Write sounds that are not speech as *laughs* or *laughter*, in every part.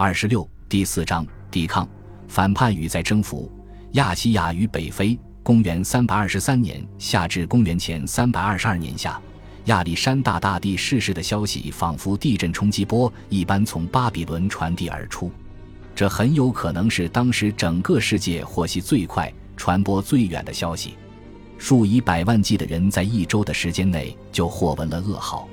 二十六第四章抵抗反叛与再征服亚细亚与北非。公元三百二十三年夏至公元前三百二十二年夏，亚历山大大帝逝世的消息仿佛地震冲击波一般从巴比伦传递而出。这很有可能是当时整个世界获悉最快、传播最远的消息。数以百万计的人在一周的时间内就获闻了噩耗。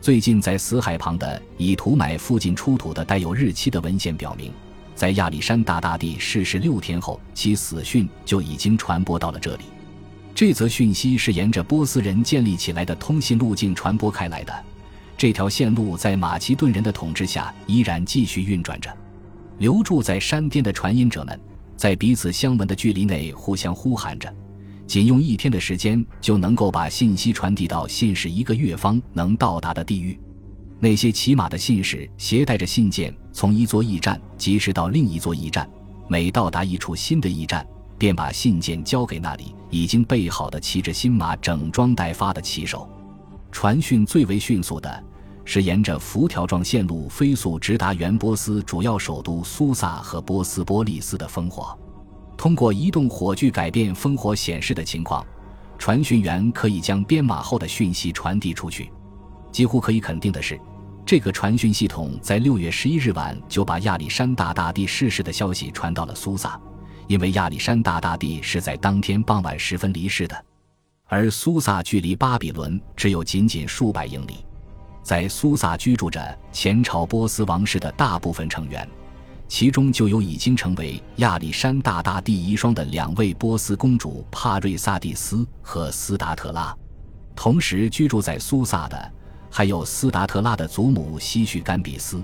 最近，在死海旁的以图买附近出土的带有日期的文献表明，在亚历山大大帝逝世六天后，其死讯就已经传播到了这里。这则讯息是沿着波斯人建立起来的通信路径传播开来的。这条线路在马其顿人的统治下依然继续运转着。留住在山巅的传音者们，在彼此相闻的距离内互相呼喊着。仅用一天的时间就能够把信息传递到信使一个月方能到达的地域。那些骑马的信使携带着信件，从一座驿站及时到另一座驿站。每到达一处新的驿站，便把信件交给那里已经备好的骑着新马、整装待发的骑手。传讯最为迅速的是沿着辐条状线路飞速直达原波斯主要首都苏萨和波斯波利斯的烽火。通过移动火炬改变烽火显示的情况，传讯员可以将编码后的讯息传递出去。几乎可以肯定的是，这个传讯系统在六月十一日晚就把亚历山大大帝逝世的消息传到了苏萨，因为亚历山大大帝是在当天傍晚时分离世的，而苏萨距离巴比伦只有仅仅数百英里。在苏萨居住着前朝波斯王室的大部分成员。其中就有已经成为亚历山大大帝遗孀的两位波斯公主帕瑞萨蒂斯和斯达特拉，同时居住在苏萨的还有斯达特拉的祖母西绪甘比斯。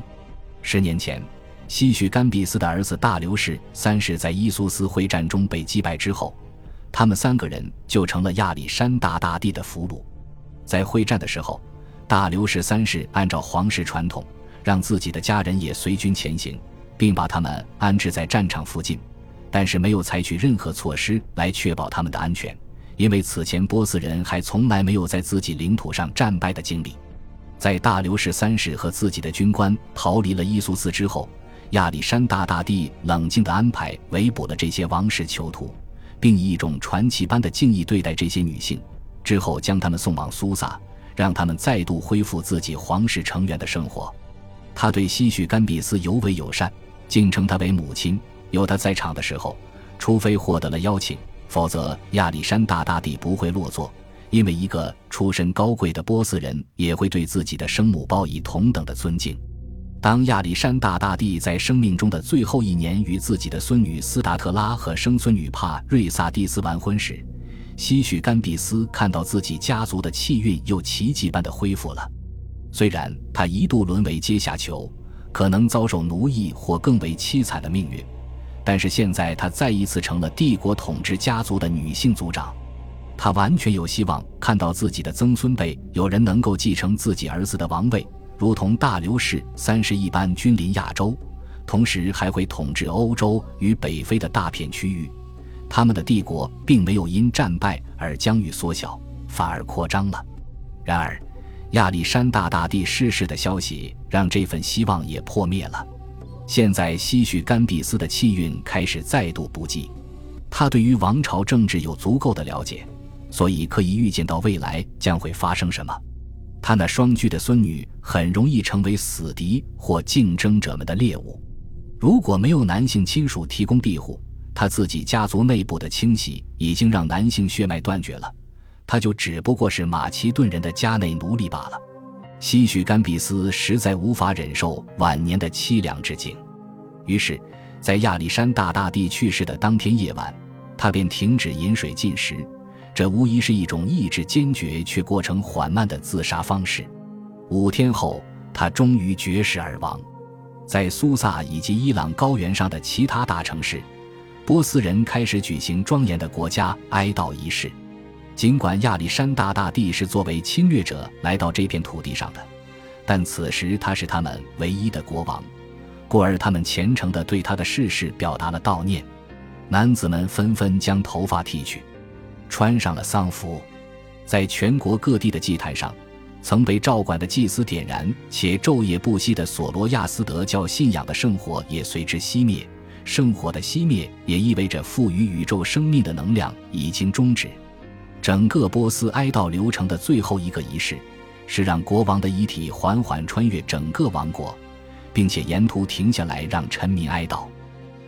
十年前，西绪甘比斯的儿子大流士三世在伊苏斯会战中被击败之后，他们三个人就成了亚历山大大帝的俘虏。在会战的时候，大流士三世按照皇室传统，让自己的家人也随军前行。并把他们安置在战场附近，但是没有采取任何措施来确保他们的安全，因为此前波斯人还从来没有在自己领土上战败的经历。在大流士三世和自己的军官逃离了伊苏斯之后，亚历山大大帝冷静地安排围捕了这些王室囚徒，并以一种传奇般的敬意对待这些女性，之后将他们送往苏萨，让他们再度恢复自己皇室成员的生活。他对西绪甘比斯尤为友善。竟称她为母亲。有她在场的时候，除非获得了邀请，否则亚历山大大帝不会落座。因为一个出身高贵的波斯人也会对自己的生母报以同等的尊敬。当亚历山大大帝在生命中的最后一年与自己的孙女斯达特拉和生孙女帕瑞萨蒂斯完婚时，西绪甘比斯看到自己家族的气运又奇迹般的恢复了。虽然他一度沦为阶下囚。可能遭受奴役或更为凄惨的命运，但是现在她再一次成了帝国统治家族的女性族长，她完全有希望看到自己的曾孙辈有人能够继承自己儿子的王位，如同大流士三世一般君临亚洲，同时还会统治欧洲与北非的大片区域。他们的帝国并没有因战败而疆域缩小，反而扩张了。然而。亚历山大大帝逝世的消息让这份希望也破灭了。现在，西绪甘比斯的气运开始再度不济。他对于王朝政治有足够的了解，所以可以预见到未来将会发生什么。他那双居的孙女很容易成为死敌或竞争者们的猎物。如果没有男性亲属提供庇护，他自己家族内部的清洗已经让男性血脉断绝了。他就只不过是马其顿人的家内奴隶罢了。西绪甘比斯实在无法忍受晚年的凄凉之境，于是，在亚历山大大帝去世的当天夜晚，他便停止饮水进食。这无疑是一种意志坚决却过程缓慢的自杀方式。五天后，他终于绝食而亡。在苏萨以及伊朗高原上的其他大城市，波斯人开始举行庄严的国家哀悼仪式。尽管亚历山大大帝是作为侵略者来到这片土地上的，但此时他是他们唯一的国王，故而他们虔诚地对他的逝世表达了悼念。男子们纷纷将头发剃去，穿上了丧服，在全国各地的祭坛上，曾被照管的祭司点燃且昼夜不息的索罗亚斯德教信仰的圣火也随之熄灭。圣火的熄灭也意味着赋予宇宙生命的能量已经终止。整个波斯哀悼流程的最后一个仪式，是让国王的遗体缓缓穿越整个王国，并且沿途停下来让臣民哀悼。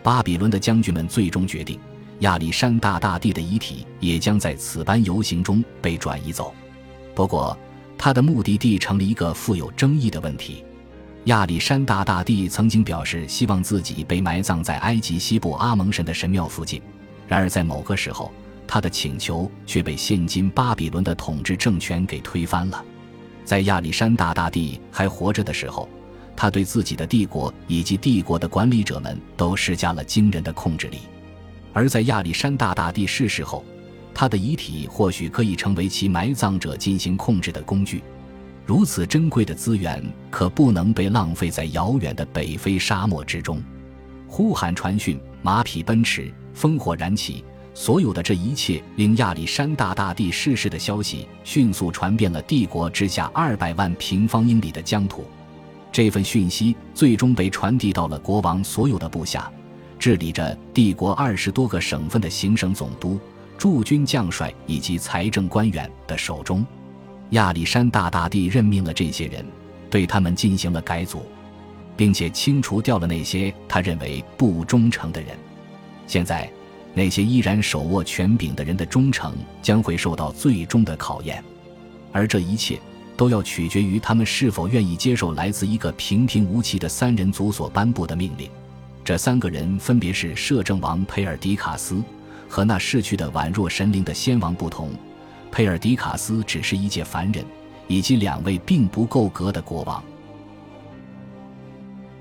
巴比伦的将军们最终决定，亚历山大大帝的遗体也将在此般游行中被转移走。不过，他的目的地成了一个富有争议的问题。亚历山大大帝曾经表示希望自己被埋葬在埃及西部阿蒙神的神庙附近，然而在某个时候，他的请求却被现今巴比伦的统治政权给推翻了。在亚历山大大帝还活着的时候，他对自己的帝国以及帝国的管理者们都施加了惊人的控制力；而在亚历山大大帝逝世后，他的遗体或许可以成为其埋葬者进行控制的工具。如此珍贵的资源可不能被浪费在遥远的北非沙漠之中。呼喊传讯，马匹奔驰，烽火燃起，所有的这一切令亚历山大大帝逝世的消息迅速传遍了帝国之下二百万平方英里的疆土。这份讯息最终被传递到了国王所有的部下，治理着帝国二十多个省份的行省总督。驻军将帅以及财政官员的手中，亚历山大大帝任命了这些人，对他们进行了改组，并且清除掉了那些 *laughs* 他认为不忠诚的人。现在，那些依然手握权柄的人的忠诚将会受到最终的考验，而这一切都要取决于他们是否愿意接受来自一个平平无奇的三人组所颁布的命令。这三个人分别是摄政王佩尔迪卡斯。和那逝去的宛若神灵的先王不同，佩尔迪卡斯只是一介凡人，以及两位并不够格的国王。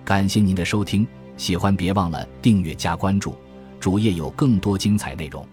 感谢您的收听，喜欢别忘了订阅加关注，主页有更多精彩内容。